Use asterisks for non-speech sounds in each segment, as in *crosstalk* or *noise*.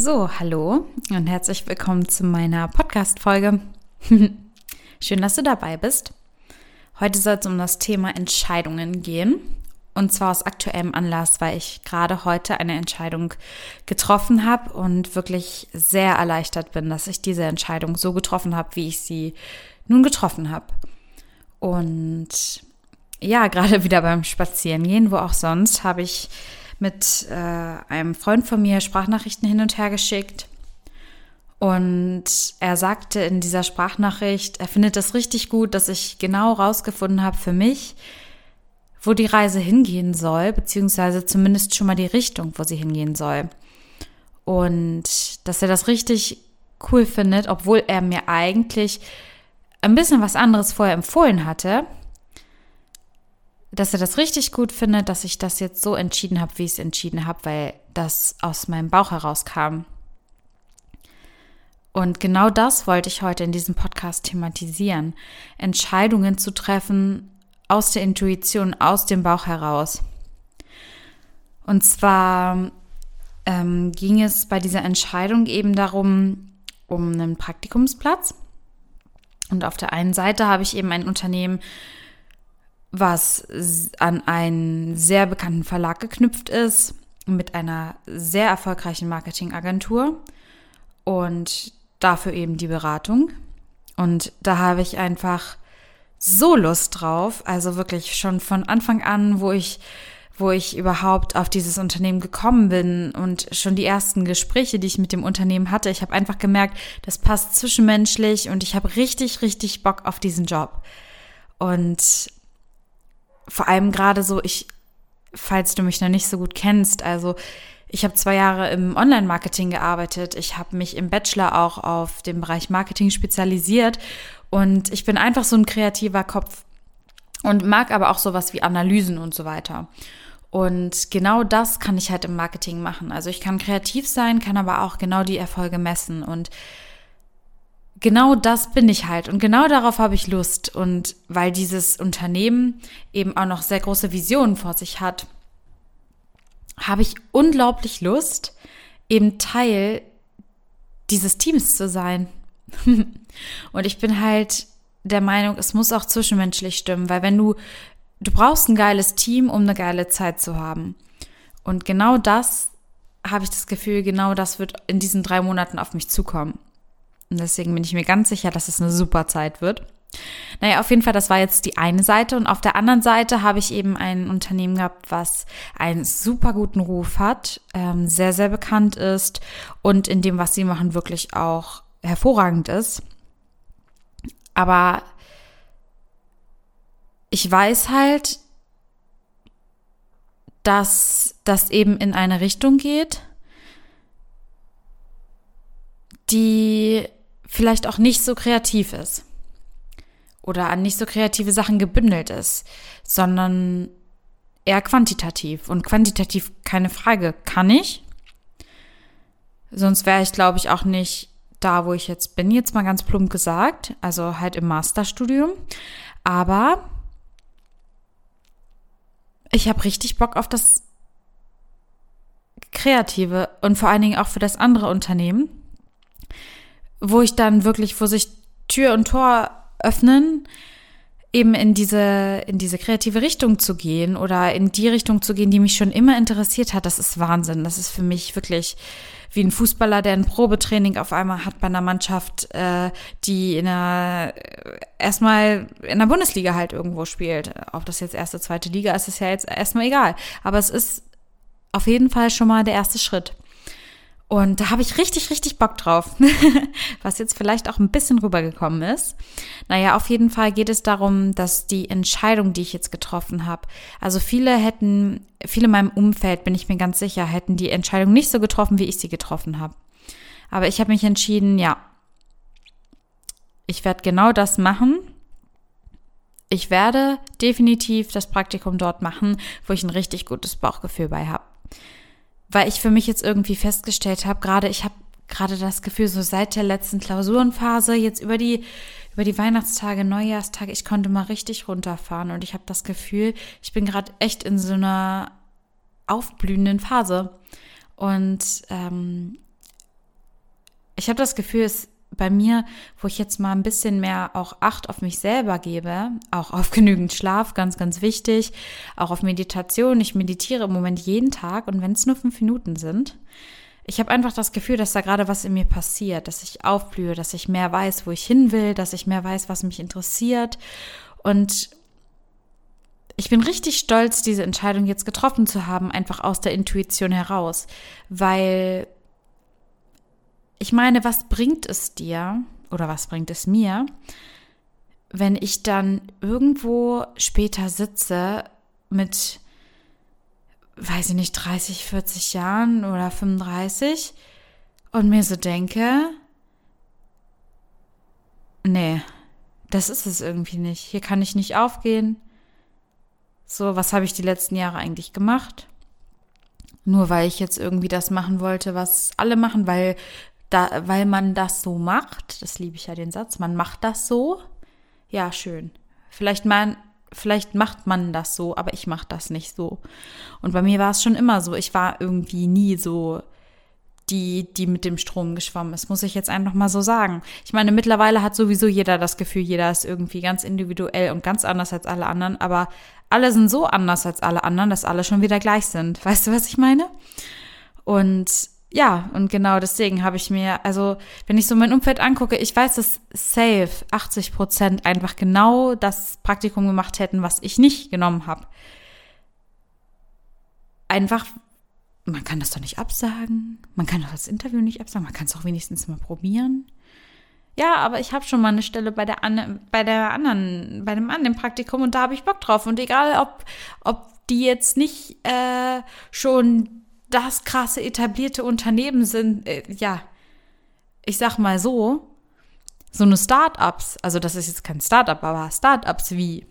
So, hallo und herzlich willkommen zu meiner Podcast-Folge. *laughs* Schön, dass du dabei bist. Heute soll es um das Thema Entscheidungen gehen. Und zwar aus aktuellem Anlass, weil ich gerade heute eine Entscheidung getroffen habe und wirklich sehr erleichtert bin, dass ich diese Entscheidung so getroffen habe, wie ich sie nun getroffen habe. Und ja, *laughs* gerade wieder beim Spazierengehen, wo auch sonst, habe ich mit äh, einem Freund von mir Sprachnachrichten hin und her geschickt. Und er sagte in dieser Sprachnachricht, er findet es richtig gut, dass ich genau rausgefunden habe für mich, wo die Reise hingehen soll, beziehungsweise zumindest schon mal die Richtung, wo sie hingehen soll. Und dass er das richtig cool findet, obwohl er mir eigentlich ein bisschen was anderes vorher empfohlen hatte, dass er das richtig gut findet, dass ich das jetzt so entschieden habe, wie ich es entschieden habe, weil das aus meinem Bauch herauskam. Und genau das wollte ich heute in diesem Podcast thematisieren. Entscheidungen zu treffen aus der Intuition, aus dem Bauch heraus. Und zwar ähm, ging es bei dieser Entscheidung eben darum, um einen Praktikumsplatz. Und auf der einen Seite habe ich eben ein Unternehmen, was an einen sehr bekannten Verlag geknüpft ist, mit einer sehr erfolgreichen Marketingagentur und dafür eben die Beratung. Und da habe ich einfach so Lust drauf, also wirklich schon von Anfang an, wo ich wo ich überhaupt auf dieses Unternehmen gekommen bin und schon die ersten Gespräche, die ich mit dem Unternehmen hatte, ich habe einfach gemerkt, das passt zwischenmenschlich und ich habe richtig, richtig Bock auf diesen Job. Und vor allem gerade so, ich, falls du mich noch nicht so gut kennst, also ich habe zwei Jahre im Online-Marketing gearbeitet. Ich habe mich im Bachelor auch auf den Bereich Marketing spezialisiert und ich bin einfach so ein kreativer Kopf und mag aber auch sowas wie Analysen und so weiter. Und genau das kann ich halt im Marketing machen. Also ich kann kreativ sein, kann aber auch genau die Erfolge messen und genau das bin ich halt und genau darauf habe ich Lust. Und weil dieses Unternehmen eben auch noch sehr große Visionen vor sich hat, habe ich unglaublich Lust, eben Teil dieses Teams zu sein. *laughs* und ich bin halt der Meinung, es muss auch zwischenmenschlich stimmen, weil wenn du, du brauchst ein geiles Team, um eine geile Zeit zu haben. Und genau das habe ich das Gefühl, genau das wird in diesen drei Monaten auf mich zukommen. Und deswegen bin ich mir ganz sicher, dass es eine super Zeit wird. Naja, auf jeden Fall, das war jetzt die eine Seite. Und auf der anderen Seite habe ich eben ein Unternehmen gehabt, was einen super guten Ruf hat, ähm, sehr, sehr bekannt ist und in dem, was sie machen, wirklich auch hervorragend ist. Aber ich weiß halt, dass das eben in eine Richtung geht, die vielleicht auch nicht so kreativ ist oder an nicht so kreative Sachen gebündelt ist, sondern eher quantitativ. Und quantitativ keine Frage, kann ich. Sonst wäre ich, glaube ich, auch nicht da, wo ich jetzt bin, jetzt mal ganz plump gesagt. Also halt im Masterstudium. Aber ich habe richtig Bock auf das Kreative und vor allen Dingen auch für das andere Unternehmen wo ich dann wirklich, wo sich Tür und Tor öffnen, eben in diese, in diese kreative Richtung zu gehen oder in die Richtung zu gehen, die mich schon immer interessiert hat, das ist Wahnsinn. Das ist für mich wirklich wie ein Fußballer, der ein Probetraining auf einmal hat bei einer Mannschaft, äh, die in einer, erstmal in der Bundesliga halt irgendwo spielt. Ob das jetzt erste, zweite Liga ist, ist ja jetzt erstmal egal. Aber es ist auf jeden Fall schon mal der erste Schritt. Und da habe ich richtig, richtig Bock drauf, *laughs* was jetzt vielleicht auch ein bisschen rübergekommen ist. Naja, auf jeden Fall geht es darum, dass die Entscheidung, die ich jetzt getroffen habe, also viele hätten, viele in meinem Umfeld, bin ich mir ganz sicher, hätten die Entscheidung nicht so getroffen, wie ich sie getroffen habe. Aber ich habe mich entschieden, ja, ich werde genau das machen. Ich werde definitiv das Praktikum dort machen, wo ich ein richtig gutes Bauchgefühl bei habe weil ich für mich jetzt irgendwie festgestellt habe, gerade ich habe gerade das Gefühl, so seit der letzten Klausurenphase, jetzt über die, über die Weihnachtstage, Neujahrstage, ich konnte mal richtig runterfahren und ich habe das Gefühl, ich bin gerade echt in so einer aufblühenden Phase. Und ähm, ich habe das Gefühl, es bei mir, wo ich jetzt mal ein bisschen mehr auch Acht auf mich selber gebe, auch auf *laughs* genügend Schlaf, ganz, ganz wichtig, auch auf Meditation. Ich meditiere im Moment jeden Tag und wenn es nur fünf Minuten sind, ich habe einfach das Gefühl, dass da gerade was in mir passiert, dass ich aufblühe, dass ich mehr weiß, wo ich hin will, dass ich mehr weiß, was mich interessiert. Und ich bin richtig stolz, diese Entscheidung jetzt getroffen zu haben, einfach aus der Intuition heraus, weil ich meine, was bringt es dir oder was bringt es mir, wenn ich dann irgendwo später sitze mit, weiß ich nicht, 30, 40 Jahren oder 35 und mir so denke, nee, das ist es irgendwie nicht. Hier kann ich nicht aufgehen. So, was habe ich die letzten Jahre eigentlich gemacht? Nur weil ich jetzt irgendwie das machen wollte, was alle machen, weil da, weil man das so macht, das liebe ich ja den Satz, man macht das so. Ja, schön. Vielleicht man, vielleicht macht man das so, aber ich mache das nicht so. Und bei mir war es schon immer so. Ich war irgendwie nie so die, die mit dem Strom geschwommen ist, muss ich jetzt einfach mal so sagen. Ich meine, mittlerweile hat sowieso jeder das Gefühl, jeder ist irgendwie ganz individuell und ganz anders als alle anderen, aber alle sind so anders als alle anderen, dass alle schon wieder gleich sind. Weißt du, was ich meine? Und ja, und genau deswegen habe ich mir, also wenn ich so mein Umfeld angucke, ich weiß, dass safe 80 Prozent einfach genau das Praktikum gemacht hätten, was ich nicht genommen habe. Einfach, man kann das doch nicht absagen, man kann doch das Interview nicht absagen, man kann es auch wenigstens mal probieren. Ja, aber ich habe schon mal eine Stelle bei der, bei der anderen, bei dem anderen Praktikum und da habe ich Bock drauf. Und egal, ob, ob die jetzt nicht äh, schon das krasse etablierte Unternehmen sind, äh, ja, ich sag mal so, so eine Startups, also das ist jetzt kein Startup, aber Startups wie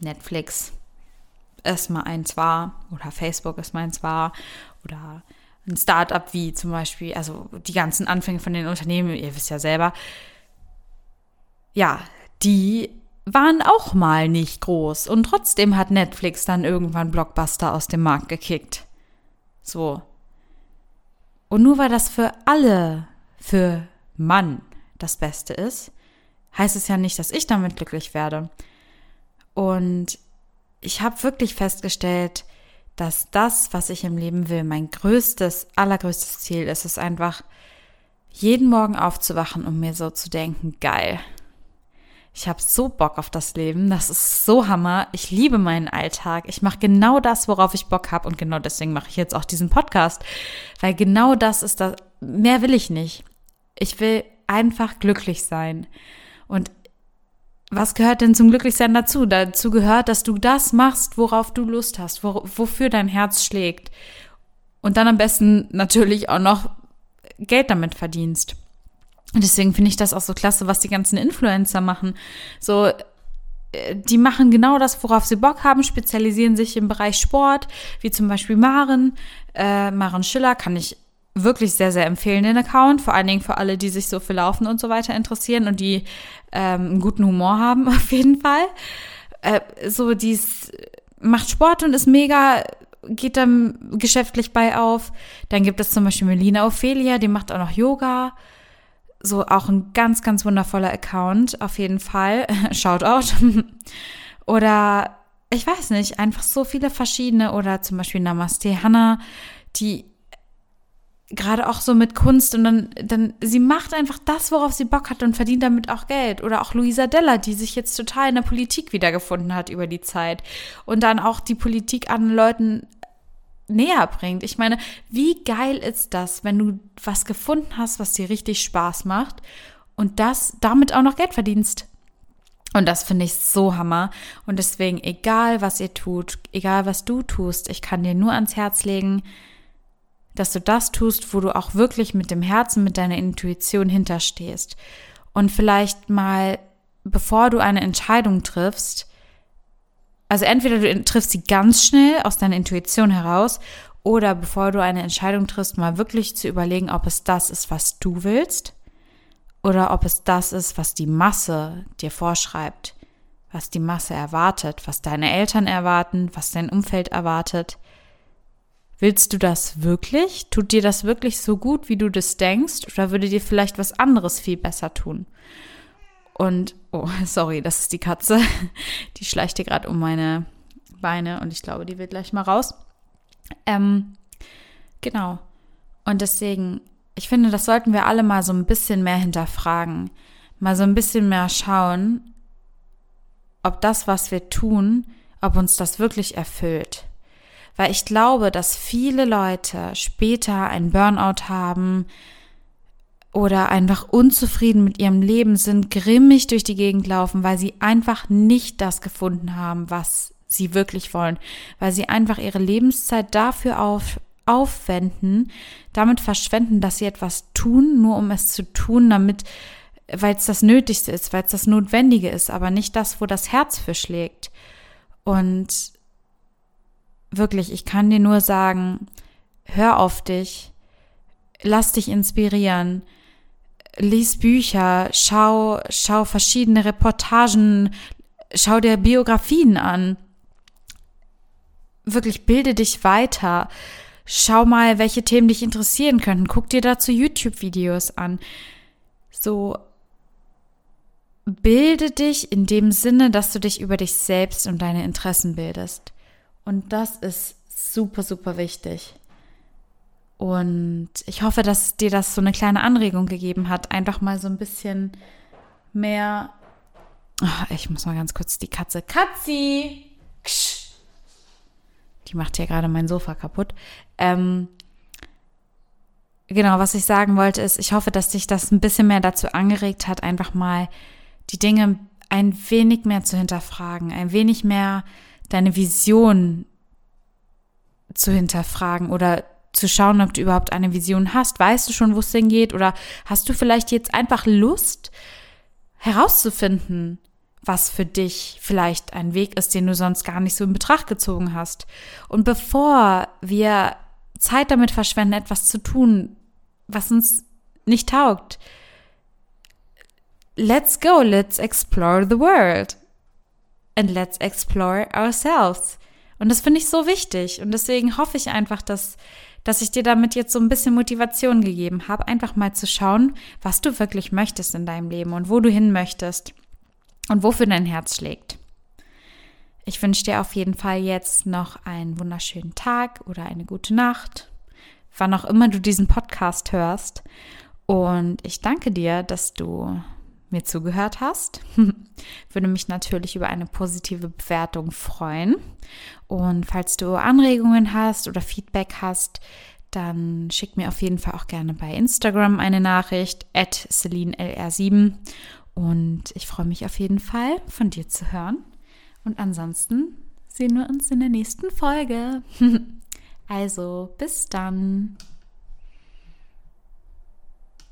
Netflix ist mal eins war oder Facebook ist meins war oder ein Startup wie zum Beispiel, also die ganzen Anfänge von den Unternehmen, ihr wisst ja selber, ja, die waren auch mal nicht groß und trotzdem hat Netflix dann irgendwann Blockbuster aus dem Markt gekickt. So. Und nur weil das für alle, für Mann das Beste ist, heißt es ja nicht, dass ich damit glücklich werde. Und ich habe wirklich festgestellt, dass das, was ich im Leben will, mein größtes, allergrößtes Ziel ist, ist einfach jeden Morgen aufzuwachen und mir so zu denken, geil, ich habe so Bock auf das Leben. Das ist so Hammer. Ich liebe meinen Alltag. Ich mache genau das, worauf ich Bock habe. Und genau deswegen mache ich jetzt auch diesen Podcast. Weil genau das ist das. Mehr will ich nicht. Ich will einfach glücklich sein. Und was gehört denn zum Glücklichsein dazu? Dazu gehört, dass du das machst, worauf du Lust hast, wo, wofür dein Herz schlägt. Und dann am besten natürlich auch noch Geld damit verdienst. Und deswegen finde ich das auch so klasse, was die ganzen Influencer machen. So, äh, die machen genau das, worauf sie Bock haben, spezialisieren sich im Bereich Sport, wie zum Beispiel Maren. Äh, Maren Schiller kann ich wirklich sehr, sehr empfehlen, den Account. Vor allen Dingen für alle, die sich so für Laufen und so weiter interessieren und die ähm, einen guten Humor haben, *laughs* auf jeden Fall. Äh, so, die macht Sport und ist mega geht dann geschäftlich bei auf. Dann gibt es zum Beispiel Melina Ophelia, die macht auch noch Yoga so auch ein ganz, ganz wundervoller Account, auf jeden Fall. *laughs* Shoutout. *laughs* oder ich weiß nicht, einfach so viele verschiedene oder zum Beispiel Namaste Hannah, die gerade auch so mit Kunst und dann, dann, sie macht einfach das, worauf sie Bock hat und verdient damit auch Geld. Oder auch Luisa Della, die sich jetzt total in der Politik wiedergefunden hat über die Zeit und dann auch die Politik an Leuten näher bringt. Ich meine, wie geil ist das, wenn du was gefunden hast, was dir richtig Spaß macht und das damit auch noch Geld verdienst? Und das finde ich so hammer. Und deswegen, egal was ihr tut, egal was du tust, ich kann dir nur ans Herz legen, dass du das tust, wo du auch wirklich mit dem Herzen, mit deiner Intuition hinterstehst. Und vielleicht mal, bevor du eine Entscheidung triffst, also entweder du triffst sie ganz schnell aus deiner Intuition heraus oder bevor du eine Entscheidung triffst, mal wirklich zu überlegen, ob es das ist, was du willst oder ob es das ist, was die Masse dir vorschreibt, was die Masse erwartet, was deine Eltern erwarten, was dein Umfeld erwartet. Willst du das wirklich? Tut dir das wirklich so gut, wie du das denkst? Oder würde dir vielleicht was anderes viel besser tun? Und, oh, *laughs* sorry, das ist die Katze. Die schleicht hier gerade um meine Beine und ich glaube, die wird gleich mal raus. Ähm, genau. Und deswegen, ich finde, das sollten wir alle mal so ein bisschen mehr hinterfragen. Mal so ein bisschen mehr schauen, ob das, was wir tun, ob uns das wirklich erfüllt. Weil ich glaube, dass viele Leute später ein Burnout haben, oder einfach unzufrieden mit ihrem Leben sind, grimmig durch die Gegend laufen, weil sie einfach nicht das gefunden haben, was sie wirklich wollen, weil sie einfach ihre Lebenszeit dafür auf, aufwenden, damit verschwenden, dass sie etwas tun, nur um es zu tun, damit, weil es das Nötigste ist, weil es das Notwendige ist, aber nicht das, wo das Herz für schlägt. Und wirklich, ich kann dir nur sagen, hör auf dich, lass dich inspirieren, lies Bücher, schau, schau verschiedene Reportagen, schau dir Biografien an. Wirklich bilde dich weiter. Schau mal, welche Themen dich interessieren könnten. Guck dir dazu YouTube-Videos an. So, bilde dich in dem Sinne, dass du dich über dich selbst und deine Interessen bildest. Und das ist super, super wichtig. Und ich hoffe, dass dir das so eine kleine Anregung gegeben hat, einfach mal so ein bisschen mehr. Oh, ich muss mal ganz kurz die Katze. Katzi! Ksch. Die macht ja gerade mein Sofa kaputt. Ähm, genau, was ich sagen wollte, ist, ich hoffe, dass dich das ein bisschen mehr dazu angeregt hat, einfach mal die Dinge ein wenig mehr zu hinterfragen, ein wenig mehr deine Vision zu hinterfragen oder zu schauen, ob du überhaupt eine Vision hast. Weißt du schon, wo es hingeht? Oder hast du vielleicht jetzt einfach Lust herauszufinden, was für dich vielleicht ein Weg ist, den du sonst gar nicht so in Betracht gezogen hast? Und bevor wir Zeit damit verschwenden, etwas zu tun, was uns nicht taugt, let's go, let's explore the world. And let's explore ourselves. Und das finde ich so wichtig. Und deswegen hoffe ich einfach, dass dass ich dir damit jetzt so ein bisschen Motivation gegeben habe, einfach mal zu schauen, was du wirklich möchtest in deinem Leben und wo du hin möchtest und wofür dein Herz schlägt. Ich wünsche dir auf jeden Fall jetzt noch einen wunderschönen Tag oder eine gute Nacht, wann auch immer du diesen Podcast hörst. Und ich danke dir, dass du mir zugehört hast. *laughs* Würde mich natürlich über eine positive Bewertung freuen. Und falls du Anregungen hast oder Feedback hast, dann schick mir auf jeden Fall auch gerne bei Instagram eine Nachricht, at CelineLR7. Und ich freue mich auf jeden Fall, von dir zu hören. Und ansonsten sehen wir uns in der nächsten Folge. *laughs* also, bis dann.